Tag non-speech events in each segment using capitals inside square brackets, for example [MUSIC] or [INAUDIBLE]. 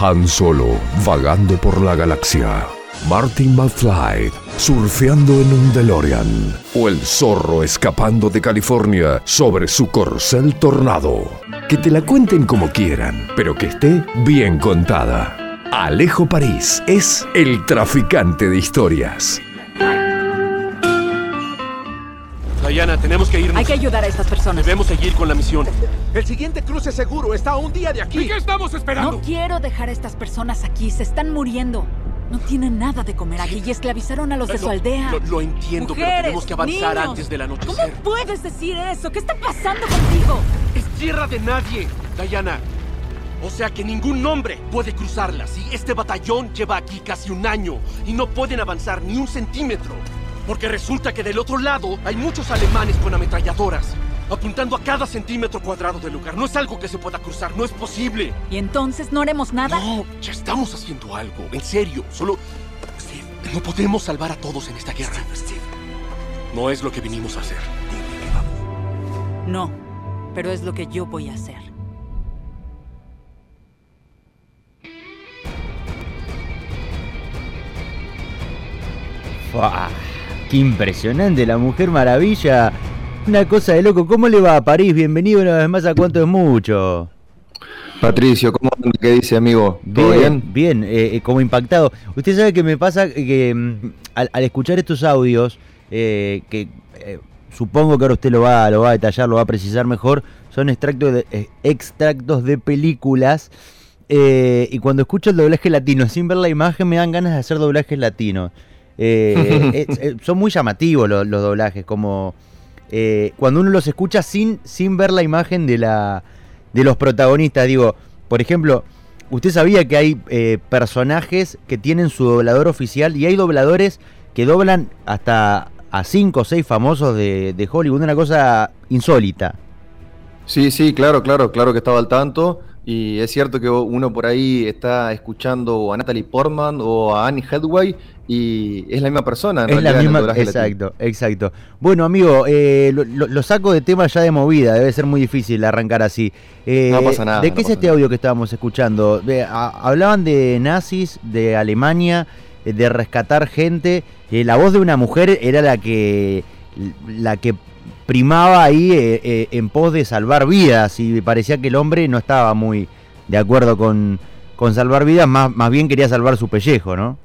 Han Solo vagando por la galaxia. Martin McFly surfeando en un DeLorean. O el zorro escapando de California sobre su corcel tornado. Que te la cuenten como quieran, pero que esté bien contada. Alejo París es el traficante de historias. Diana, tenemos que irnos. Hay que ayudar a estas personas. Debemos seguir con la misión. El siguiente cruce seguro está a un día de aquí. ¿Y qué estamos esperando? No quiero dejar a estas personas aquí. Se están muriendo. No tienen nada de comer aquí y esclavizaron a los de Lo- su aldea. Lo, lo entiendo, pero tenemos que avanzar niños. antes del ¿Cómo anochecer. puedes decir eso? ¿Qué está pasando contigo? Es tierra de nadie, Diana. O sea que ningún hombre puede cruzarla. ¿sí? Este batallón lleva aquí casi un año y no pueden avanzar ni un centímetro. Porque resulta que del otro lado hay muchos alemanes con ametralladoras, apuntando a cada centímetro cuadrado del lugar. No es algo que se pueda cruzar, no es posible. ¿Y entonces no haremos nada? No, ya estamos haciendo algo, en serio. Solo... Steve, no podemos salvar a todos en esta guerra. No es lo que vinimos a hacer. No, pero es lo que yo voy a hacer. Fua, ¡Qué impresionante la Mujer Maravilla! Una cosa de loco. ¿Cómo le va a París? Bienvenido una vez más a Cuánto es Mucho. Patricio, ¿cómo? ¿Qué dice, amigo? ¿Todo bien? Bien, eh, eh, como impactado. Usted sabe que me pasa que mm, al, al escuchar estos audios, eh, que eh, supongo que ahora usted lo va, lo va a detallar, lo va a precisar mejor, son extractos de, extractos de películas. eh, y cuando escucho el doblaje latino sin ver la imagen, me dan ganas de hacer doblajes latinos. Eh, es- [LAUGHS] eh, son muy llamativos los, los doblajes, como eh, cuando uno los escucha sin, sin ver la imagen de, la, de los protagonistas. Digo, por ejemplo, usted sabía que hay eh, personajes que tienen su doblador oficial y hay dobladores que doblan hasta a 5 o 6 famosos de, de Hollywood, una cosa insólita. Sí, sí, claro, claro, claro que estaba al tanto. Y es cierto que uno por ahí está escuchando a Natalie Portman o a Annie Hathaway y es la misma persona. en Es la misma, exacto, exacto. Bueno, amigo, eh, lo, saco de tema ya de movida, debe ser muy difícil arrancar así. Eh, No pasa nada, ¿De no qué es este nada. audio que estábamos escuchando? De- a- hablaban de nazis, de Alemania, eh, de rescatar gente. eh, la voz de una mujer era la que, la que primaba ahí eh, eh, en pos de salvar vidas y parecía que el hombre no estaba muy de acuerdo con, con salvar vidas, más, más bien quería salvar su pellejo, ¿no?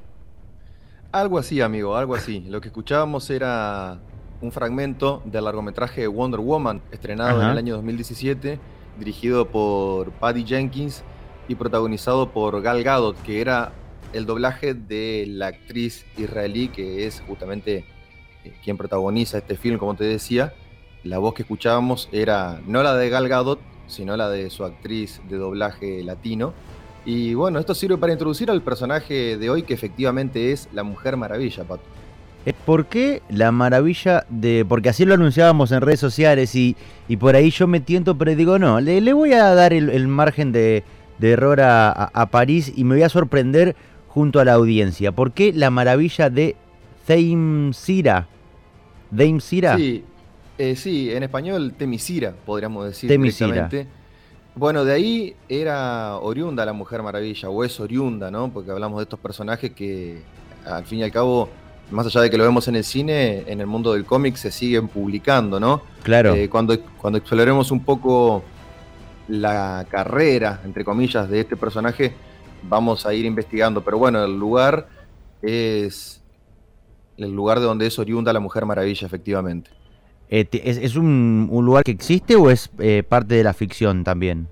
Algo así, amigo, algo así. Lo que escuchábamos era un fragmento del largometraje Wonder Woman, estrenado en el año 2017, dirigido por Patty Jenkins y protagonizado por Gal Gadot, que era el doblaje de la actriz israelí que es justamente eh, quien protagoniza este film, como te decía. La voz que escuchábamos era no la de Gal Gadot, sino la de su actriz de doblaje latino. Y bueno, esto sirve para introducir al personaje de hoy que efectivamente es la Mujer Maravilla, Pato. Eh, ¿Por qué la maravilla de.? Porque así lo anunciábamos en redes sociales y, y por ahí yo me tiento, pero digo, no, le, le voy a dar el, el margen de, de error a, a- a París y me voy a sorprender junto a la audiencia. ¿Por qué la maravilla de Theimsira? ¿Theimsira? Sí, eh, sí, en español Temisira, podríamos decir. Temisira. Bueno, de ahí era oriunda la Mujer Maravilla, o es oriunda, ¿no? Porque hablamos de estos personajes que, al fin y al cabo, más allá de que lo vemos en el cine, en el mundo del cómic se siguen publicando, ¿no? Claro. Eh, cuando, cuando exploremos un poco la carrera, entre comillas, de este personaje, vamos a ir investigando. Pero bueno, el lugar es el lugar de donde es oriunda la Mujer Maravilla, efectivamente. Eh, te- ¿Es, es un, un lugar que existe o es eh, parte de la ficción también?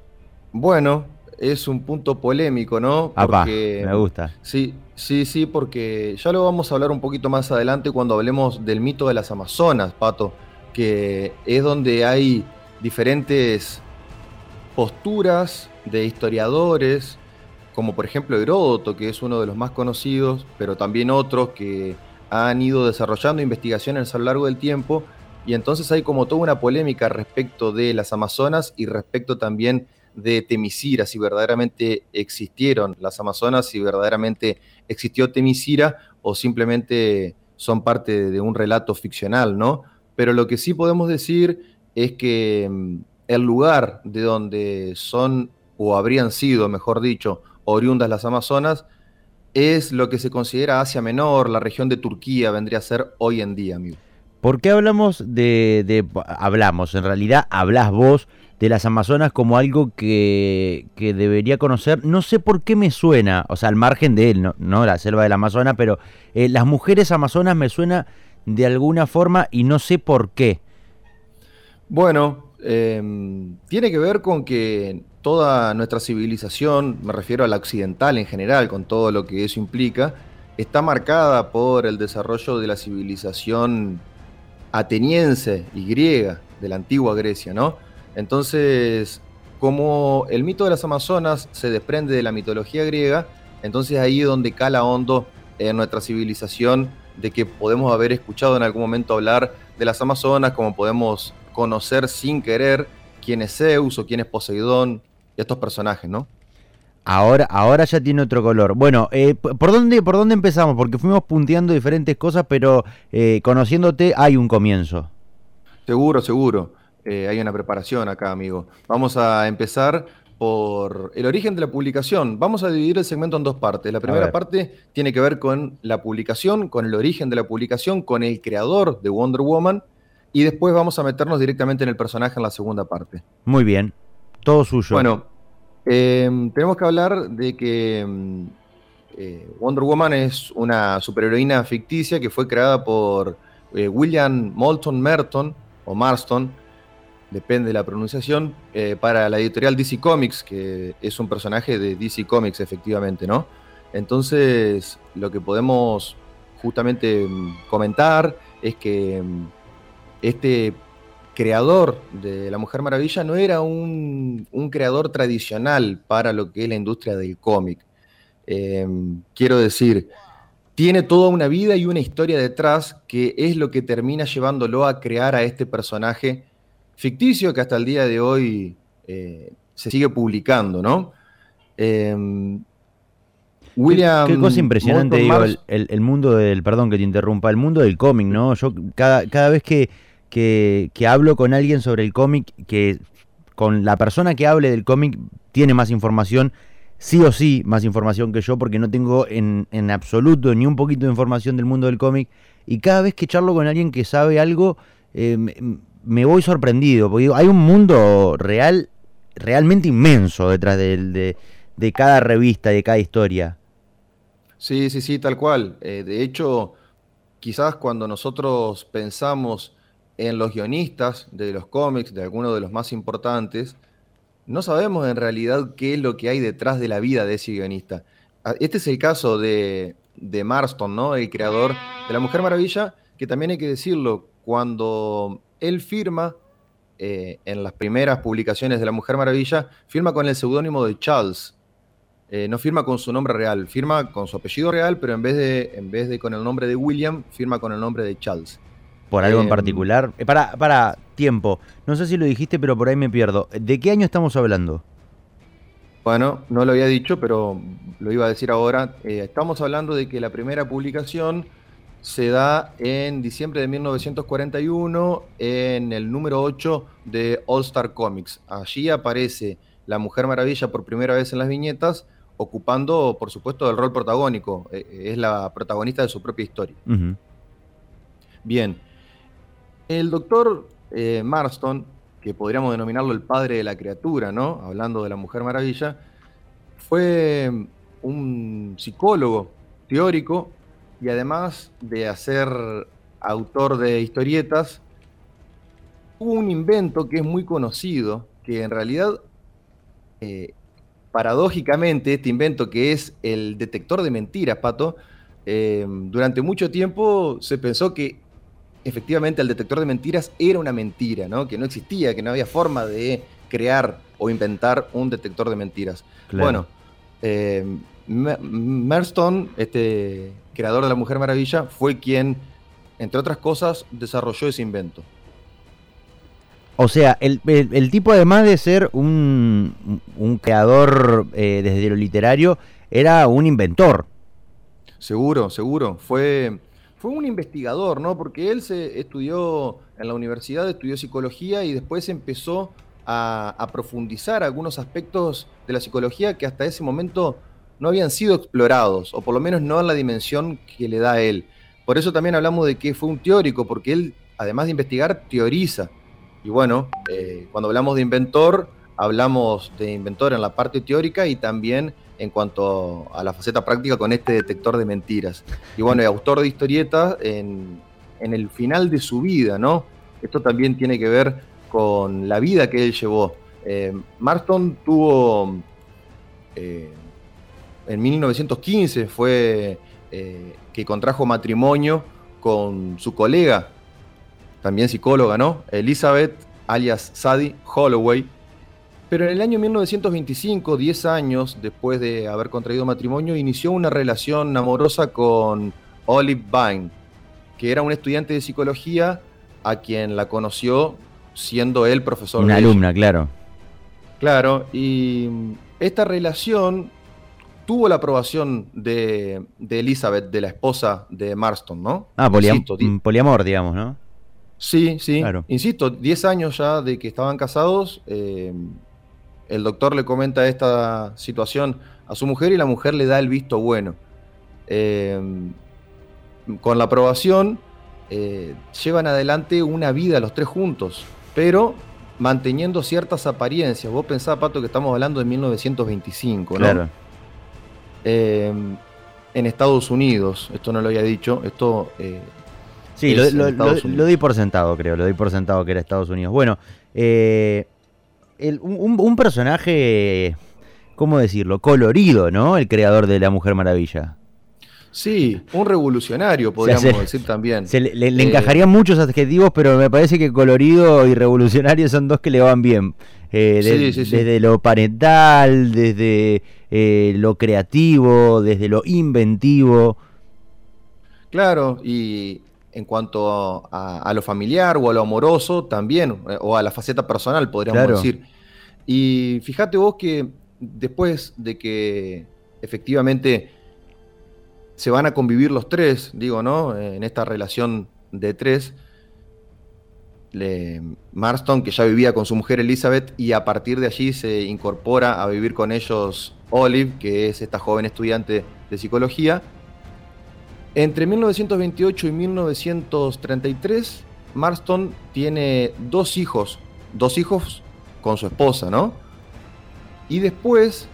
Bueno, es un punto polémico, ¿no? Apá, me gusta. Sí, sí, sí, porque ya lo vamos a hablar un poquito más adelante cuando hablemos del mito de las Amazonas, Pato, que es donde hay diferentes posturas de historiadores, como por ejemplo Heródoto, que es uno de los más conocidos, pero también otros que han ido desarrollando investigaciones a lo largo del tiempo, y entonces hay como toda una polémica respecto de las Amazonas y respecto también de Temisira, si verdaderamente existieron las Amazonas, si verdaderamente existió Temisira o simplemente son parte de un relato ficcional, ¿no? Pero lo que sí podemos decir es que mm, el lugar de donde son, o habrían sido, mejor dicho, oriundas las Amazonas, es lo que se considera Asia Menor, la región de Turquía vendría a ser hoy en día, amigo. ¿Por qué hablamos de, hablamos, en realidad hablas vos de las Amazonas como algo que, debería conocer? No sé por qué me suena, o sea, al margen de él, no, la selva del Amazonas, pero eh, las mujeres amazonas me suena de alguna forma y no sé por qué. Bueno, em, tiene que ver con que toda nuestra civilización, me refiero a la occidental en general, con todo lo que eso implica, está marcada por el desarrollo de la civilización ateniense y griega de la antigua Grecia, ¿no? Entonces, como el mito de las Amazonas se desprende de la mitología griega, entonces ahí es donde cala hondo en nuestra civilización de que podemos haber escuchado en algún momento hablar de las Amazonas, como podemos conocer sin querer quién es Zeus o quién es Poseidón, estos personajes, ¿no? Ahora, ahora ya tiene otro color. Bueno, eh, ¿por, dónde, ¿por dónde empezamos? Porque fuimos punteando diferentes cosas, pero eh, conociéndote hay un comienzo. Seguro, seguro. Eh, hay una preparación acá, amigo. Vamos a empezar por el origen de la publicación. Vamos a dividir el segmento en dos partes. La primera parte tiene que ver con la publicación, con el origen de la publicación, con el creador de Wonder Woman, y después vamos a meternos directamente en el personaje en la segunda parte. Muy bien. Todo suyo. Bueno, em, tenemos que hablar de que em, eh, Wonder Woman es una superheroína ficticia que fue creada por eh, William Moulton Merton, o Marston, depende de la pronunciación, eh, para la editorial DC Comics, que es un personaje de DC Comics, efectivamente, ¿no? Entonces, lo que podemos justamente em, comentar es que este creador de La Mujer Maravilla no era un, creador tradicional para lo que es la industria del cómic. Eh, quiero decir, tiene toda una vida y una historia detrás que es lo que termina llevándolo a crear a este personaje ficticio que hasta el día de hoy eh, se sigue publicando, ¿no? Eh, William. Qué, cosa impresionante, digo, el, mundo del, perdón que te interrumpa, el mundo del cómic, ¿no? Yo cada, cada vez que, que, hablo con alguien sobre el cómic, que con la persona que hable del cómic tiene más información, sí o sí más información que yo, porque no tengo en, absoluto ni un poquito de información del mundo del cómic. Y cada vez que charlo con alguien que sabe algo, eh, me, voy sorprendido, porque hay un mundo real, realmente inmenso detrás de, de, cada revista, de cada historia. Sí, sí, sí, tal cual. Eh, de hecho, quizás cuando nosotros pensamos en los guionistas de los cómics, de algunos de los más importantes, no sabemos en realidad qué es lo que hay detrás de la vida de ese guionista. Ah, este es el caso de, Marston, ¿no? El creador de La Mujer Maravilla, que también hay que decirlo, cuando él firma eh, en las primeras publicaciones de La Mujer Maravilla, firma con el seudónimo de Charles. Eh, no firma con su nombre real, firma con su apellido real, pero en vez, de, en vez de con el nombre de William, firma con el nombre de Charles por algo en em, particular. Eh, para, para, tiempo. No sé si lo dijiste, pero por ahí me pierdo. ¿De qué año estamos hablando? Bueno, no lo había dicho, pero lo iba a decir ahora. Eh, estamos hablando de que la primera publicación se da en diciembre de 1941 en el número 8 de All Star Comics. Allí aparece la Mujer Maravilla por primera vez en las viñetas, ocupando, por supuesto, el rol protagónico. Eh, es la protagonista de su propia historia. Bien, el doctor eh, Marston, que podríamos denominarlo el padre de la criatura, ¿no? Hablando de la Mujer Maravilla, fue un psicólogo teórico y además de ser autor de historietas, hubo un invento que es muy conocido, que en realidad, eh, paradójicamente, este invento que es el detector de mentiras, Pato, eh, durante mucho tiempo se pensó que efectivamente el detector de mentiras era una mentira, ¿no? Que no existía, que no había forma de crear o inventar un detector de mentiras. Bueno, eh, Merston, este creador de la Mujer Maravilla, fue quien, entre otras cosas, desarrolló ese invento. O sea, el, tipo además de ser un, creador eh, desde lo literario, era un inventor. Seguro, seguro. Fue fue un investigador, ¿no? Porque él se estudió en la universidad, estudió psicología y después empezó a, profundizar algunos aspectos de la psicología que hasta ese momento no habían sido explorados, o por lo menos no en la dimensión que le da a él. Por eso también hablamos de que fue un teórico, porque él, además de investigar, teoriza. Y bueno, eh, cuando hablamos de inventor, hablamos de inventor en la parte teórica y también en cuanto a la faceta práctica con este detector de mentiras. Y bueno, autor de historietas en, el final de su vida, ¿no? Esto también tiene que ver con la vida que él llevó. Eh, Marston tuvo, eh, en 1915 fue eh, que contrajo matrimonio con su colega, también psicóloga, ¿no? Elizabeth, alias Sadie Holloway, pero en el año 1925, 10 años después de haber contraído matrimonio, inició una relación amorosa con Olive Vine, que era un estudiante de psicología a quien la conoció siendo él profesor. Una alumna, claro. Claro, y esta relación tuvo la aprobación de, Elizabeth, de la esposa de Marston, ¿no? Ah, poliamor, digamos, ¿no? Sí, sí. Insisto, 10 años ya de que estaban casados. Eh, el doctor le comenta esta situación a su mujer y la mujer le da el visto bueno. Eh, con la aprobación, eh, llevan adelante una vida los tres juntos, pero manteniendo ciertas apariencias. Vos pensás, Pato, que estamos hablando de 1925, ¿no? Claro. Eh, en Estados Unidos, esto no lo había dicho, esto... sí, lo, lo, di por sentado, creo, lo di por sentado que era Estados Unidos. Bueno, eh, un, personaje, ¿cómo decirlo? Colorido, ¿no? El creador de la Mujer Maravilla. Sí, un revolucionario, podríamos decir también. le, eh, encajarían muchos adjetivos, pero me parece que colorido y revolucionario son dos que le van bien. Eh, desde lo parental, desde eh, lo creativo, desde lo inventivo. Claro, y en cuanto a, lo familiar o a lo amoroso también, o a la faceta personal, podríamos decir. Y fíjate vos que después de que efectivamente se van a convivir los tres, digo, ¿no? En esta relación de tres, Marston, que ya vivía con su mujer Elizabeth, y a partir de allí se incorpora a vivir con ellos Olive, que es esta joven estudiante de psicología. Entre 1928 y 1933, Marston tiene dos hijos, dos hijos con su esposa, ¿no? Y después,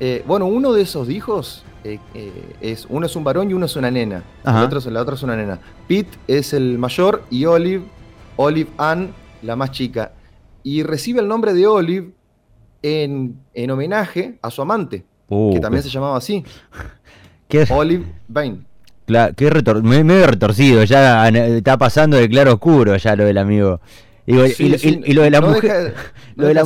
eh, bueno, uno de esos hijos eh, eh, es, uno es un varón y uno es una nena. La otra, la otra, es una nena. Pete es el mayor y Olive, Olive Ann, la más chica. Y recibe el nombre de Olive en, homenaje a su amante, uh, que también se llamaba así. [LAUGHS] ¿Qué? Olive Bain. Claro, qué medio retorcido, ya está pasando de claro oscuro ya lo del amigo y, lo de la mujer. [LAUGHS] lo, de la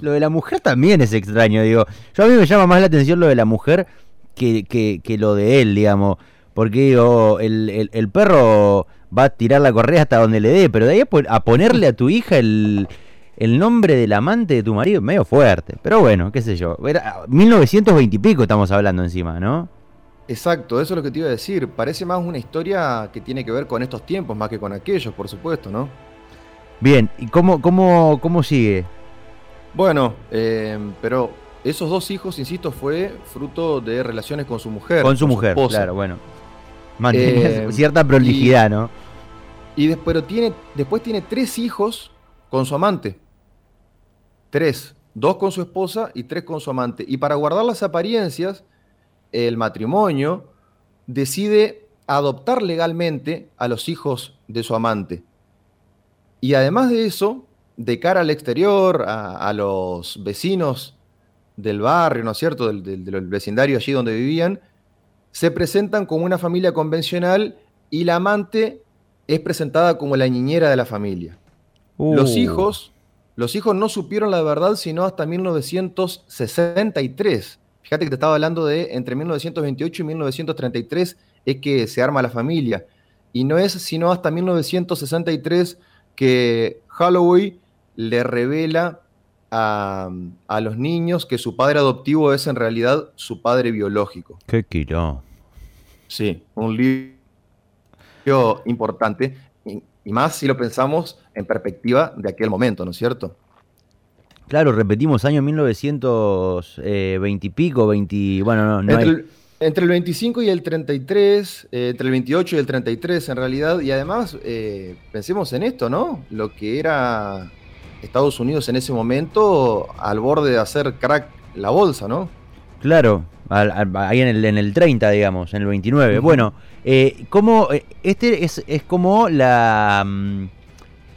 lo de la mujer también es extraño, digo. Yo a mí me llama más la atención lo de la mujer que, que, lo de él, digamos. Porque digo, el, el, perro va a tirar la correa hasta donde le dé, pero de ahí a ponerle a tu hija el, el nombre del amante de tu marido, medio fuerte. Pero bueno, qué sé yo. Era 1920 y pico estamos hablando encima, ¿no? Exacto, eso es lo que te iba a decir. Parece más una historia que tiene que ver con estos tiempos, más que con aquellos, por supuesto, ¿no? Bien, ¿y cómo, cómo, cómo sigue? Bueno, eh, pero esos dos hijos, insisto, fue fruto de relaciones con su mujer. Con su mujer, claro, bueno. Mantiene eh, [LAUGHS] cierta prolijidad, ¿no? Y después tiene, después tiene tres hijos con su amante. Tres. Dos con su esposa y tres con su amante. Y para guardar las apariencias, el matrimonio decide adoptar legalmente a los hijos de su amante. Y además de eso, de cara al exterior, a, los vecinos del barrio, ¿no es cierto?, del, vecindario allí donde vivían, se presentan como una familia convencional y la amante es presentada como la niñera de la familia. Los uh. hijos, los hijos no supieron la verdad sino hasta 1963. Fíjate que te estaba hablando de entre 1928 y 1933 es que se arma la familia. Y no es sino hasta 1963 que Holloway le revela a, los niños que su padre adoptivo es en realidad su padre biológico. Qué quiló. Sí, un libro importante, y, más si lo pensamos en perspectiva de aquel momento, ¿no es cierto? Claro, repetimos, año 1920 y pico, 20, bueno, no, no entre, hay... el, entre el 25 y el 33, eh, entre el 28 y el 33 en realidad, y además eh, pensemos en esto, ¿no? Lo que era Estados Unidos en ese momento al borde de hacer crack la bolsa, ¿no? Claro, al- al- ahí en el, en el 30, digamos, en el 29. Ujú. Bueno, eh, como eh, este es, es como la mm,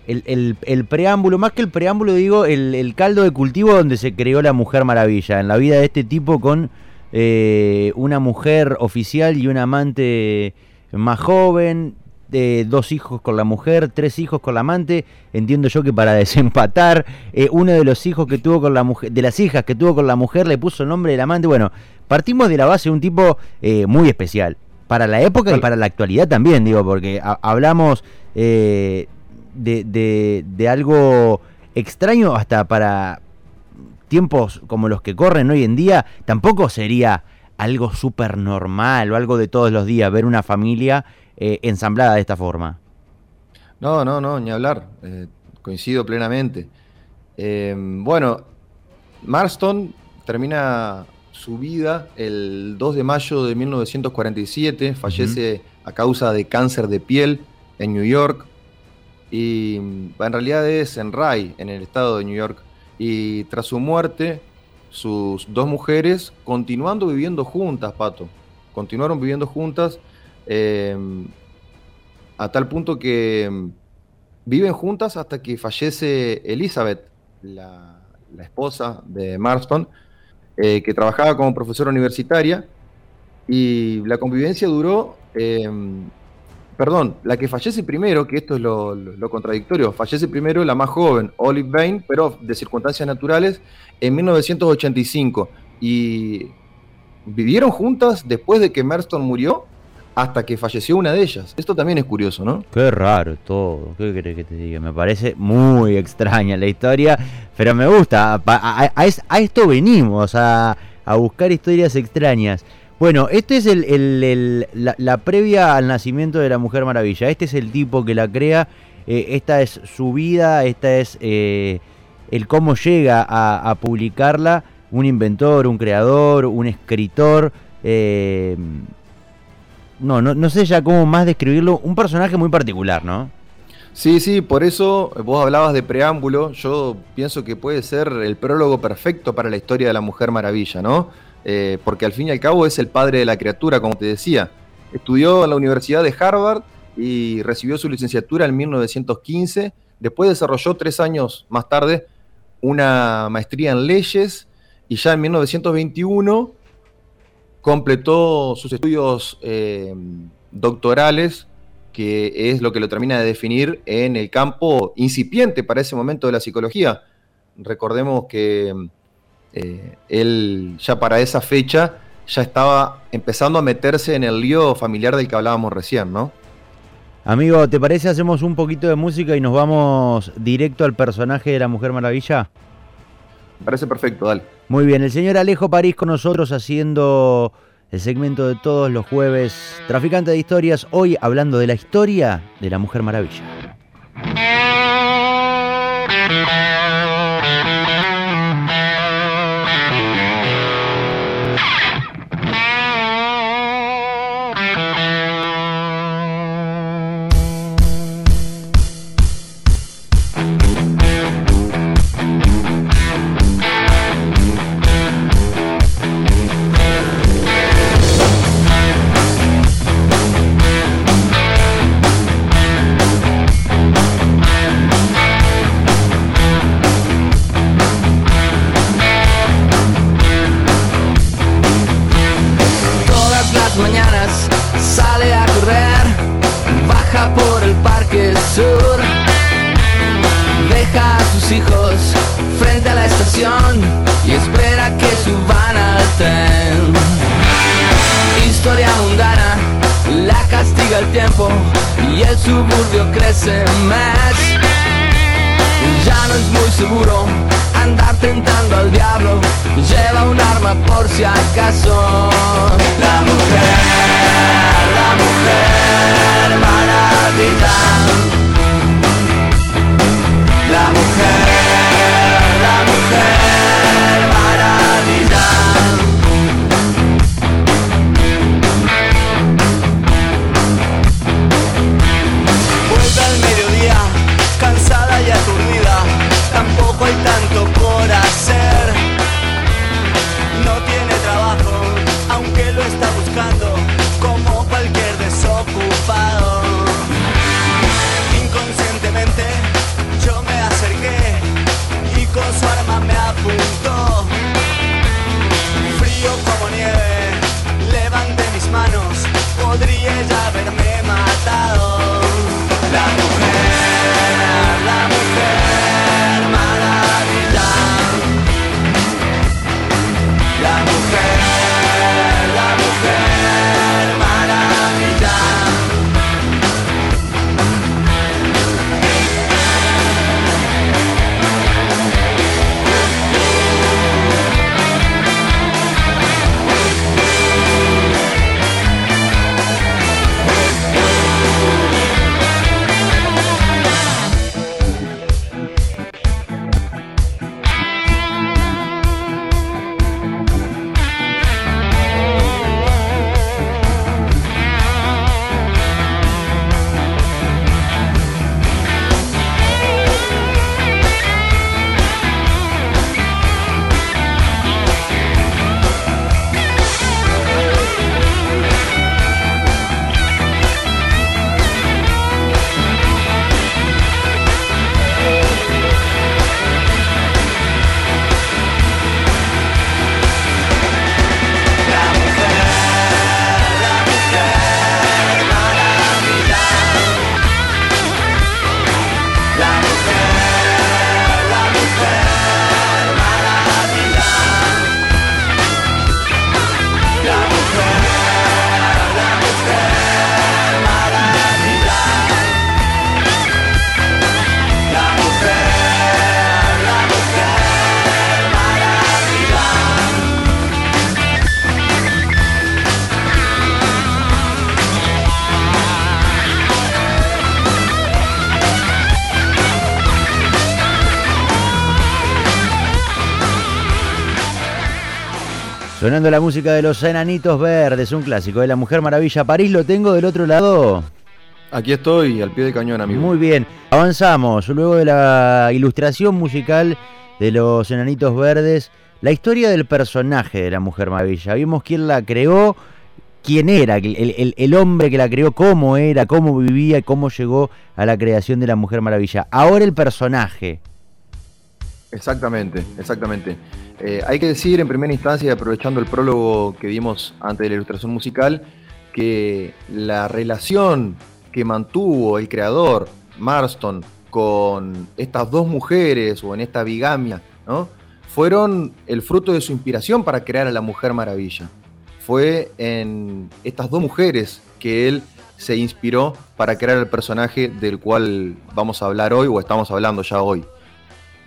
el, el- el preámbulo, más que el preámbulo, digo, el, el caldo de cultivo donde se creó la Mujer Maravilla, en la vida de este tipo con eh, una mujer oficial y un amante más joven, de dos hijos con la mujer, tres hijos con la amante, entiendo yo que para [LAUGHS] desempatar, eh, uno de los hijos que tuvo con la mujer, de las hijas que tuvo con la mujer le puso el nombre del amante, bueno, partimos de la base de un tipo eh, muy especial, para la época y para la actualidad también, digo, porque ha- hablamos eh, de, de- de algo extraño hasta para tiempos como los que corren hoy en día, tampoco sería algo súper normal o algo de todos los días ver una familia eh, ensamblada de esta forma. No, no, no, ni hablar. eh, coincido plenamente. Eh, bueno, Marston termina su vida el 2 de mayo de 1947, fallece a causa de cáncer de piel en New York y mm, en realidad es en Rye, en el estado de New York. Y tras su muerte, sus dos mujeres continuando viviendo juntas, Pato, continuaron viviendo juntas eh, a tal punto que mm, viven juntas hasta que fallece Elizabeth, la, esposa de Marston, eh, que trabajaba como profesora universitaria, y la convivencia duró, eh, perdón, la que fallece primero, que esto es lo, contradictorio, fallece primero la más joven, Olive Bain, pero de circunstancias naturales, en 1985, y vivieron juntas después de que Marston murió hasta que falleció una de ellas. Esto también es curioso, ¿no? Qué raro todo, ¿qué querés que te diga? Me parece muy extraña la historia, pero me gusta, a, a- a es- a esto venimos, a buscar historias extrañas. Bueno, este es el, la, la previa al nacimiento de la Mujer Maravilla, este es el tipo que la crea, eh, esta es su vida, esta es eh, el cómo llega a, publicarla, un inventor, un creador, un escritor, eh, no, no, no sé ya cómo más describirlo, un personaje muy particular, ¿no? Sí, sí, por eso vos hablabas de preámbulo, yo pienso que puede ser el prólogo perfecto para la historia de la Mujer Maravilla, ¿no? Eh, porque al fin y al cabo es el padre de la criatura, como te decía. Estudió en la Universidad de Harvard y recibió su licenciatura en 1915. Después desarrolló tres años más tarde una maestría en leyes y ya en 1921 completó sus estudios eh, doctorales, que es lo que lo termina de definir en el campo incipiente para ese momento de la psicología. Recordemos que eh, él ya para esa fecha ya estaba empezando a meterse en el lío familiar del que hablábamos recién, ¿no? Amigo, ¿te parece hacemos un poquito de música y nos vamos directo al personaje de la Mujer Maravilla? Me parece perfecto, dale. Muy bien, el señor Alejo París con nosotros haciendo el segmento de todos los jueves, Traficante de Historias, hoy hablando de la historia de la Mujer Maravilla. Hijos frente a la estación y espera que suban al tren. Historia mundana, la castiga el tiempo y el suburbio crece más. Ya no es muy seguro andar tentando al diablo. Lleva un arma por si acaso. La mujer, la mujer maravilla. Sonando la música de los enanitos verdes, un clásico de la Mujer Maravilla. París lo tengo del otro lado. Aquí estoy, al pie de cañón, amigo. Muy bien, avanzamos. Luego de la ilustración musical de los enanitos verdes, la historia del personaje de la Mujer Maravilla. Vimos quién la creó, quién era, el, el, hombre que la creó, cómo era, cómo vivía, cómo llegó a la creación de la Mujer Maravilla. Ahora el personaje. Exactamente, exactamente. Eh, hay que decir en primera instancia, aprovechando el prólogo que dimos antes de la ilustración musical, que la relación que mantuvo el creador, Marston, con estas dos mujeres o en esta bigamia, ¿no? fueron el fruto de su inspiración para crear a la Mujer Maravilla. Fue en estas dos mujeres que él se inspiró para crear el personaje del cual vamos a hablar hoy o estamos hablando ya hoy.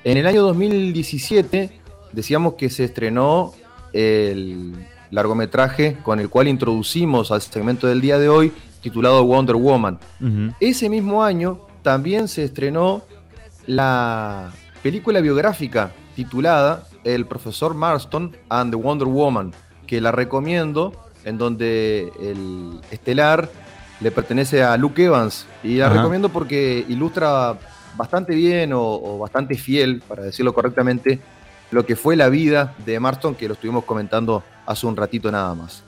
En el año 2017 decíamos que se estrenó el largometraje con el cual introducimos al segmento del día de hoy titulado Wonder Woman. Ese mismo año también se estrenó la película biográfica titulada El profesor Marston and the Wonder Woman, que la recomiendo, en donde el estelar le pertenece a Luke Evans. Y la recomiendo porque ilustra bastante bien o, bastante fiel, para decirlo correctamente, lo que fue la vida de Marston, que lo estuvimos comentando hace un ratito nada más.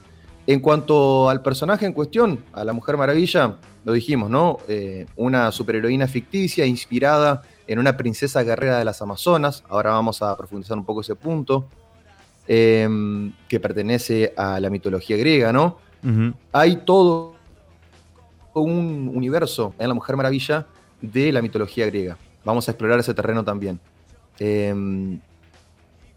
En cuanto al personaje en cuestión, a la Mujer Maravilla, lo dijimos, ¿no? Eh, una superheroína ficticia inspirada en una princesa guerrera de las Amazonas. Ahora vamos a profundizar un poco ese punto. Em, que pertenece a la mitología griega, ¿no? Hay todo un universo en la Mujer Maravilla de la mitología griega. Vamos a explorar ese terreno también. Em,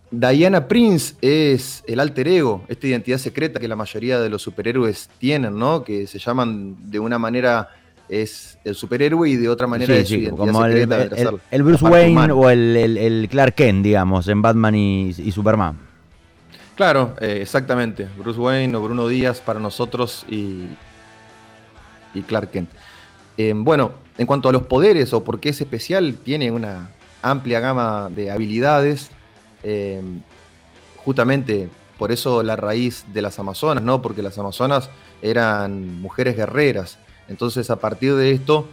Diana Prince es el alter ego, esta identidad secreta que la mayoría de los superhéroes tienen, ¿no? Que se llaman de una manera es el superhéroe y de otra manera es su identidad como secreta. El, el, Bruce Wayne o el, Clark Kent, digamos, en Batman y, Superman. Claro, eh, exactamente. Bruce Wayne o Bruno Díaz para nosotros y, y Clark Kent. Em, bueno, en cuanto a los poderes o por qué es especial, tiene una amplia gama de habilidades. Em, justamente por eso la raíz de las Amazonas, ¿no? Porque las Amazonas eran mujeres guerreras. Entonces, a partir de esto,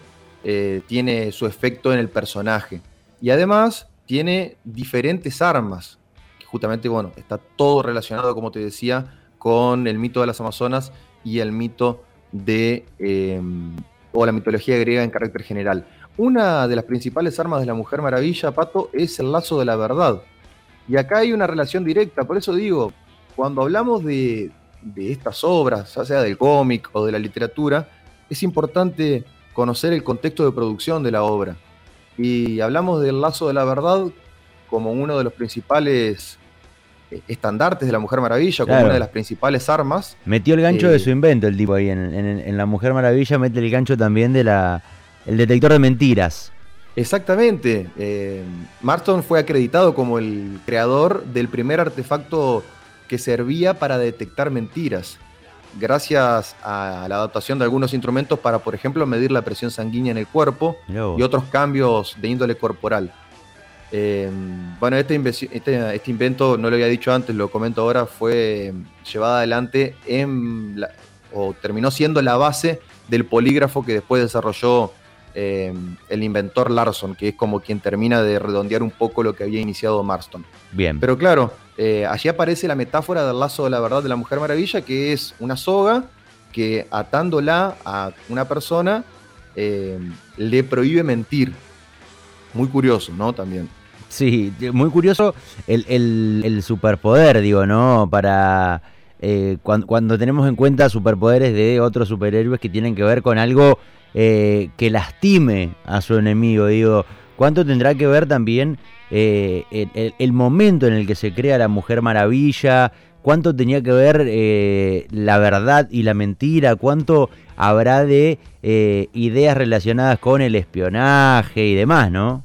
eh, tiene su efecto en el personaje. Y además, tiene diferentes armas. Que justamente, bueno, está todo relacionado, como te decía, con el mito de las Amazonas y el mito de em, o la mitología griega en carácter general. Una de las principales armas de la Mujer Maravilla, Pato, es el lazo de la verdad. Y acá hay una relación directa, por eso digo, cuando hablamos de, estas obras, ya sea del cómic o de la literatura, es importante conocer el contexto de producción de la obra. Y hablamos del lazo de la verdad como uno de los principales eh, estandartes de la Mujer Maravilla, como una de las principales armas. Metió el gancho de eh, su invento el tipo ahí, en, la Mujer Maravilla mete el gancho también de la el detector de mentiras. Exactamente. Eh, Marston fue acreditado como el creador del primer artefacto que servía para detectar mentiras, gracias a la adaptación de algunos instrumentos para, por ejemplo, medir la presión sanguínea en el cuerpo y otros cambios de índole corporal. Em, bueno, este, este, este, invento, no lo había dicho antes, lo comento ahora, fue llevado adelante en o terminó siendo la base del polígrafo que después desarrolló em, el inventor Larson, que es como quien termina de redondear un poco lo que había iniciado Marston. Bien. Pero claro, eh, allí aparece la metáfora del lazo de la verdad de la Mujer Maravilla, que es una soga que atándola a una persona em, le prohíbe mentir. Muy curioso, ¿no? También. Sí, muy curioso el, superpoder, digo, ¿no? Para eh, cuando, tenemos en cuenta superpoderes de otros superhéroes que tienen que ver con algo eh, que lastime a su enemigo, digo, ¿cuánto tendrá que ver también eh, el, momento en el que se crea la Mujer Maravilla? ¿Cuánto tenía que ver la verdad y la mentira? ¿Cuánto habrá de ideas relacionadas con el espionaje y demás, no?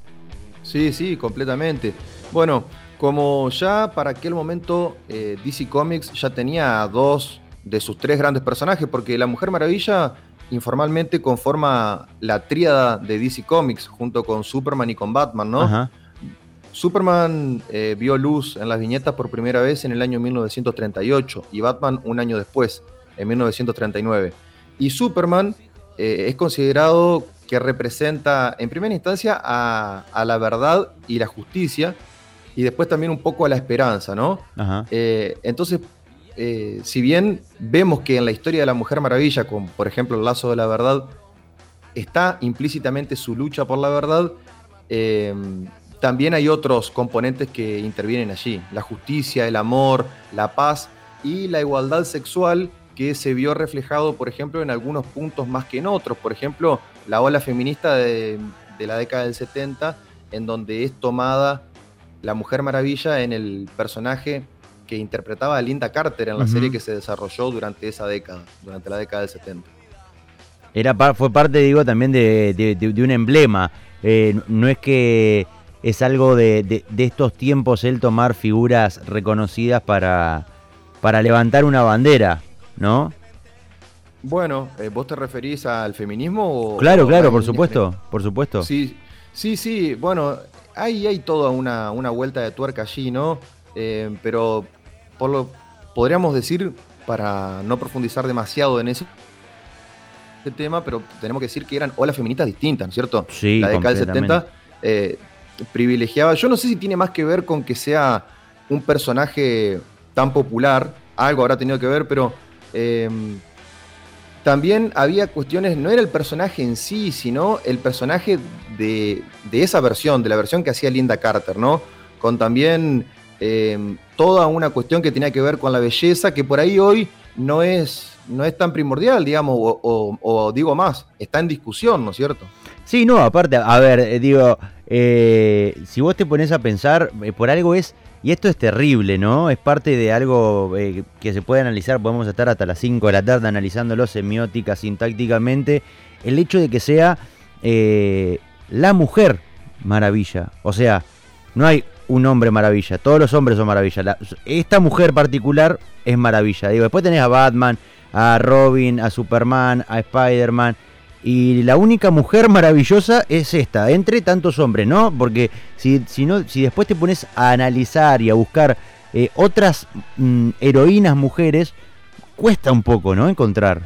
Sí, sí, completamente. Bueno, como ya para aquel momento eh, DC Comics ya tenía dos de sus tres grandes personajes, porque la Mujer Maravilla informalmente conforma la tríada de DC Comics junto con Superman y con Batman, ¿no? Superman eh, vio luz en las viñetas por primera vez en el año 1938 y Batman un año después, en 1939. Y Superman eh, es considerado que representa en primera instancia a, la verdad y la justicia y después también un poco a la esperanza, ¿no? Eh, entonces, si bien vemos que en la historia de la Mujer Maravilla, con por ejemplo el lazo de la verdad, está implícitamente su lucha por la verdad, también hay otros componentes que intervienen allí, la justicia, el amor, la paz y la igualdad sexual que se vio reflejado, por ejemplo, en algunos puntos más que en otros. Por ejemplo, la ola feminista de, la década del 70, en donde es tomada la Mujer Maravilla en el personaje que interpretaba a Linda Carter en la serie que se desarrolló durante esa década, durante la década del 70. Era, fue parte, digo, también de, un emblema. Eh, no es que es algo de, estos tiempos el tomar figuras reconocidas para, para levantar una bandera, ¿no? Bueno, eh, ¿vos te referís al feminismo? claro, claro, por supuesto, por supuesto. Sí, sí, sí, bueno, hay, hay toda una, vuelta de tuerca allí, ¿no? Eh, pero por lo, podríamos decir, para no profundizar demasiado en ese tema, pero tenemos que decir que eran olas feministas distintas, ¿no es cierto? Sí, La década del 70 privilegiaba. Yo no sé si tiene más que ver con que sea un personaje tan popular, algo habrá tenido que ver, pero em, también había cuestiones, no era el personaje en sí, sino el personaje de, esa versión, de la versión que hacía Linda Carter, ¿no? Con también em, toda una cuestión que tenía que ver con la belleza, que por ahí hoy no es, no es tan primordial, digamos, o digo más, está en discusión, ¿no es cierto? Sí, no, aparte, a ver, eh, digo, eh, si vos te pones a pensar, eh, por algo es, y esto es terrible, ¿no? Es parte de algo que se puede analizar, podemos estar hasta las 5 de la tarde analizándolo semiótica, sintácticamente, el hecho de que sea la mujer maravilla, o sea, no hay un hombre maravilla, todos los hombres son maravilla, esta mujer particular es maravilla, digo, después tenés a Batman, a Robin, a Superman, a Spider-Man, y la única mujer maravillosa es esta, entre tantos hombres, ¿no? Porque si, si, no, si después te pones a analizar y a buscar eh, otras mm, heroínas mujeres, cuesta un poco, ¿no? Encontrar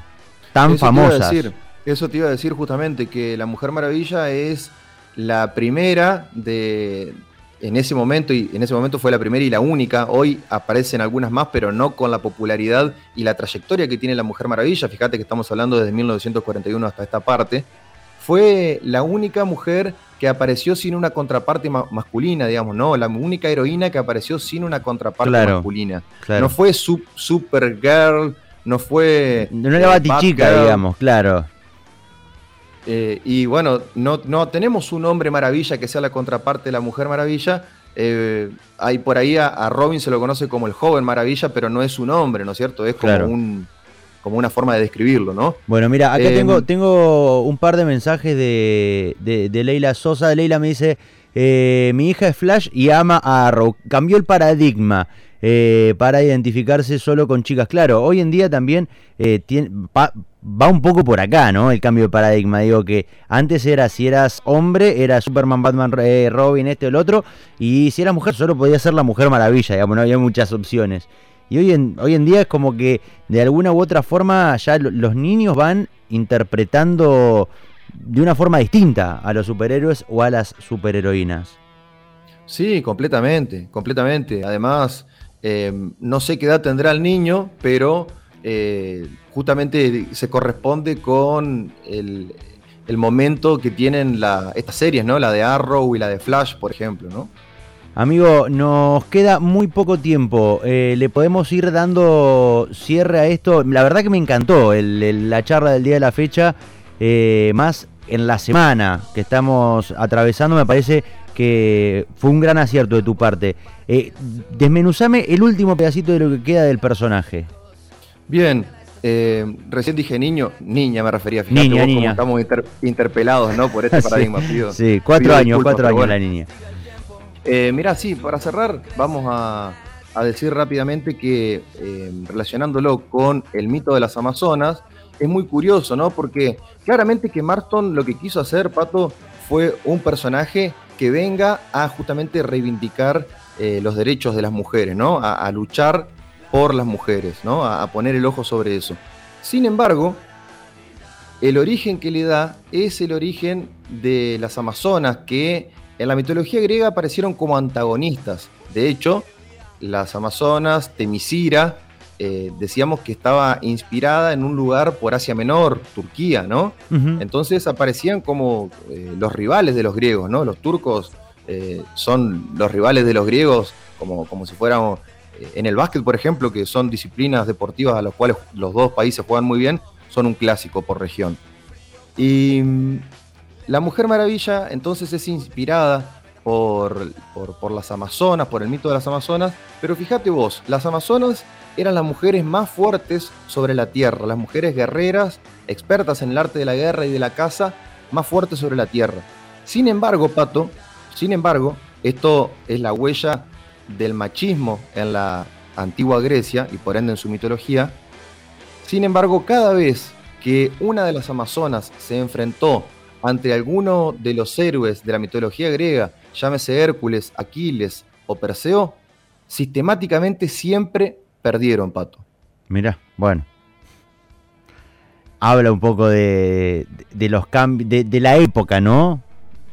tan famosas. eso te iba a decir justamente, que la Mujer Maravilla es la primera de, en ese momento, y en ese momento fue la primera y la única, hoy aparecen algunas más, pero no con la popularidad y la trayectoria que tiene la Mujer Maravilla, fíjate que estamos hablando desde 1941 hasta esta parte, fue la única mujer que apareció sin una contraparte masculina, digamos, ¿no? La única heroína que apareció sin una contraparte masculina. No fue Supergirl, no fue... No era eh, Batichica, digamos, claro. Eh, y bueno, no, no, tenemos un hombre maravilla que sea la contraparte de la mujer maravilla. Eh, hay por ahí a, Robin se lo conoce como el joven maravilla, pero no es un hombre, ¿no es cierto? Es como un como una forma de describirlo, ¿no? Bueno, mira, acá tengo, em, tengo un par de mensajes de, de, Leila Sosa. Leila me dice, eh, mi hija es Flash y ama a Arrow. Cambió el paradigma. para identificarse solo con chicas. Claro, hoy en día también tiene, va un poco por acá, ¿no? El cambio de paradigma. Digo que antes era, si eras hombre, era Superman, Batman, eh, Robin, este o el otro. Y si eras mujer, solo podía ser la Mujer Maravilla, digamos, no había muchas opciones. Y hoy en, hoy en día es como que de alguna u otra forma ya los niños van interpretando de una forma distinta a los superhéroes o a las superheroínas. Sí, completamente, completamente. Además, eh, no sé qué edad tendrá el niño, pero eh, justamente se corresponde con el, momento que tienen estas series, ¿no? La de Arrow y la de Flash, por ejemplo, ¿no? Amigo, nos queda muy poco tiempo. Eh, ¿Le podemos ir dando cierre a esto? La verdad que me encantó la charla del día de la fecha, eh, más en la semana que estamos atravesando, me parece que fue un gran acierto de tu parte. desmenuzame el último pedacito de lo que queda del personaje. Bien, eh, recién dije niño, niña me refería, fíjate niña, niña. estamos interpelados ¿no? por este [LAUGHS] paradigma. sí, cuatro años, cuatro años la niña. Eh, mirá, sí, para cerrar, vamos a, decir rápidamente que eh, relacionándolo con el mito de las Amazonas, es muy curioso, ¿no? Porque claramente que Marston lo que quiso hacer, Pato, fue un personaje que venga a justamente reivindicar eh, los derechos de las mujeres, ¿no? A, luchar por las mujeres, ¿no? A, a, poner el ojo sobre eso. Sin embargo, el origen que le da es el origen de las Amazonas, que en la mitología griega aparecieron como antagonistas. De hecho, las Amazonas, Temisira, eh, decíamos que estaba inspirada en un lugar por Asia Menor, Turquía, ¿no? Entonces aparecían como eh, los rivales de los griegos, ¿no? Los turcos eh, son los rivales de los griegos, como, como si fuéramos en el básquet, por ejemplo, que son disciplinas deportivas a las cuales los dos países juegan muy bien, son un clásico por región. Y mm, la Mujer Maravilla entonces es inspirada por, por, las Amazonas, por el mito de las Amazonas, pero fíjate vos, las Amazonas eran las mujeres más fuertes sobre la tierra, las mujeres guerreras, expertas en el arte de la guerra y de la caza, más fuertes sobre la tierra. Sin embargo, Pato, sin embargo, esto es la huella del machismo en la antigua Grecia y por ende en su mitología. Sin embargo, cada vez que una de las Amazonas se enfrentó ante alguno de los héroes de la mitología griega, llámese Hércules, Aquiles o Perseo, sistemáticamente siempre perdieron, Pato. Mira, bueno. Habla un poco de, los cambios, de, la época, ¿no?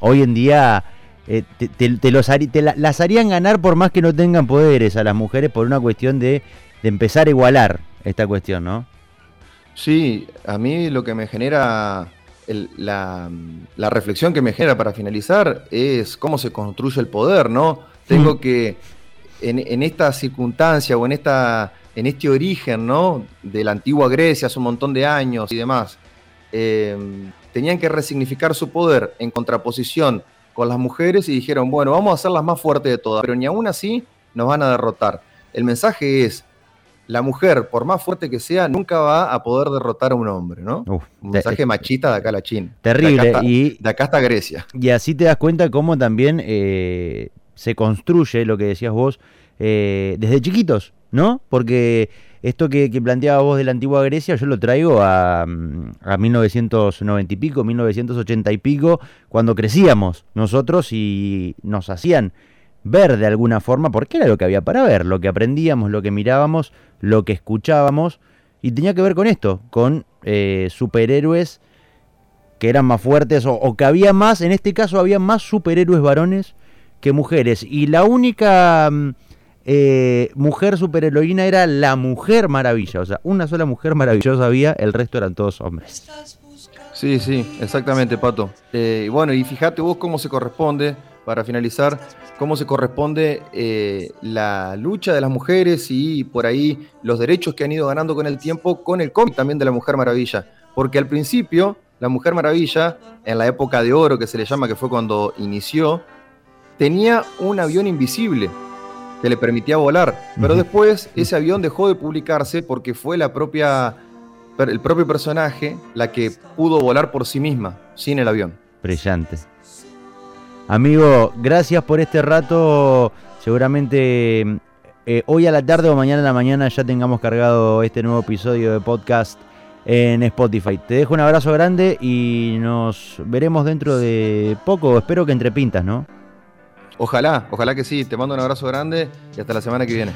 Hoy en día eh, te, los las harían ganar por más que no tengan poderes a las mujeres por una cuestión de, de empezar a igualar esta cuestión, ¿no? Sí, a mí lo que me genera la, reflexión que me genera para finalizar es cómo se construye el poder, ¿no? Tengo que, en, esta circunstancia o en, esta, en este origen, ¿no? De la antigua Grecia hace un montón de años y demás, em, tenían que resignificar su poder en contraposición con las mujeres y dijeron, bueno, vamos a hacer las más fuertes de todas, pero ni aún así nos van a derrotar. El mensaje es, la mujer, por más fuerte que sea, nunca va a poder derrotar a un hombre, ¿no? un mensaje machista de acá a la China. Terrible. De acá, y, de acá hasta Grecia. Y así te das cuenta cómo también eh, se construye lo que decías vos eh, desde chiquitos, ¿no? Porque esto que, planteaba vos de la antigua Grecia, yo lo traigo a, a 1990 y pico, 1980 y pico, cuando crecíamos nosotros y nos hacían ver de alguna forma, porque era lo que había para ver, lo que aprendíamos, lo que mirábamos, lo que escuchábamos, y tenía que ver con esto, con eh, superhéroes que eran más fuertes o, que había más, en este caso había más superhéroes varones que mujeres, y la única mm, eh, mujer superheroína era la mujer maravilla, o sea, una sola mujer maravillosa había, el resto eran todos hombres. Sí, sí, exactamente, Pato. Eh, bueno, y fíjate vos cómo se corresponde, para finalizar, cómo se corresponde eh, la lucha de las mujeres y por ahí los derechos que han ido ganando con el tiempo con el cómic también de la Mujer Maravilla. Porque al principio, la Mujer Maravilla, en la época de oro que se le llama, que fue cuando inició, tenía un avión invisible que le permitía volar. Pero después ese avión dejó de publicarse porque fue la propia, el propio personaje la que pudo volar por sí misma, sin el avión. Brillante. Amigo, gracias por este rato. Seguramente eh, hoy a la tarde o mañana a la mañana ya tengamos cargado este nuevo episodio de podcast en Spotify. Te dejo un abrazo grande y nos veremos dentro de poco. Espero que entre pintas, ¿no? Ojalá, ojalá que sí. Te mando un abrazo grande y hasta la semana que viene.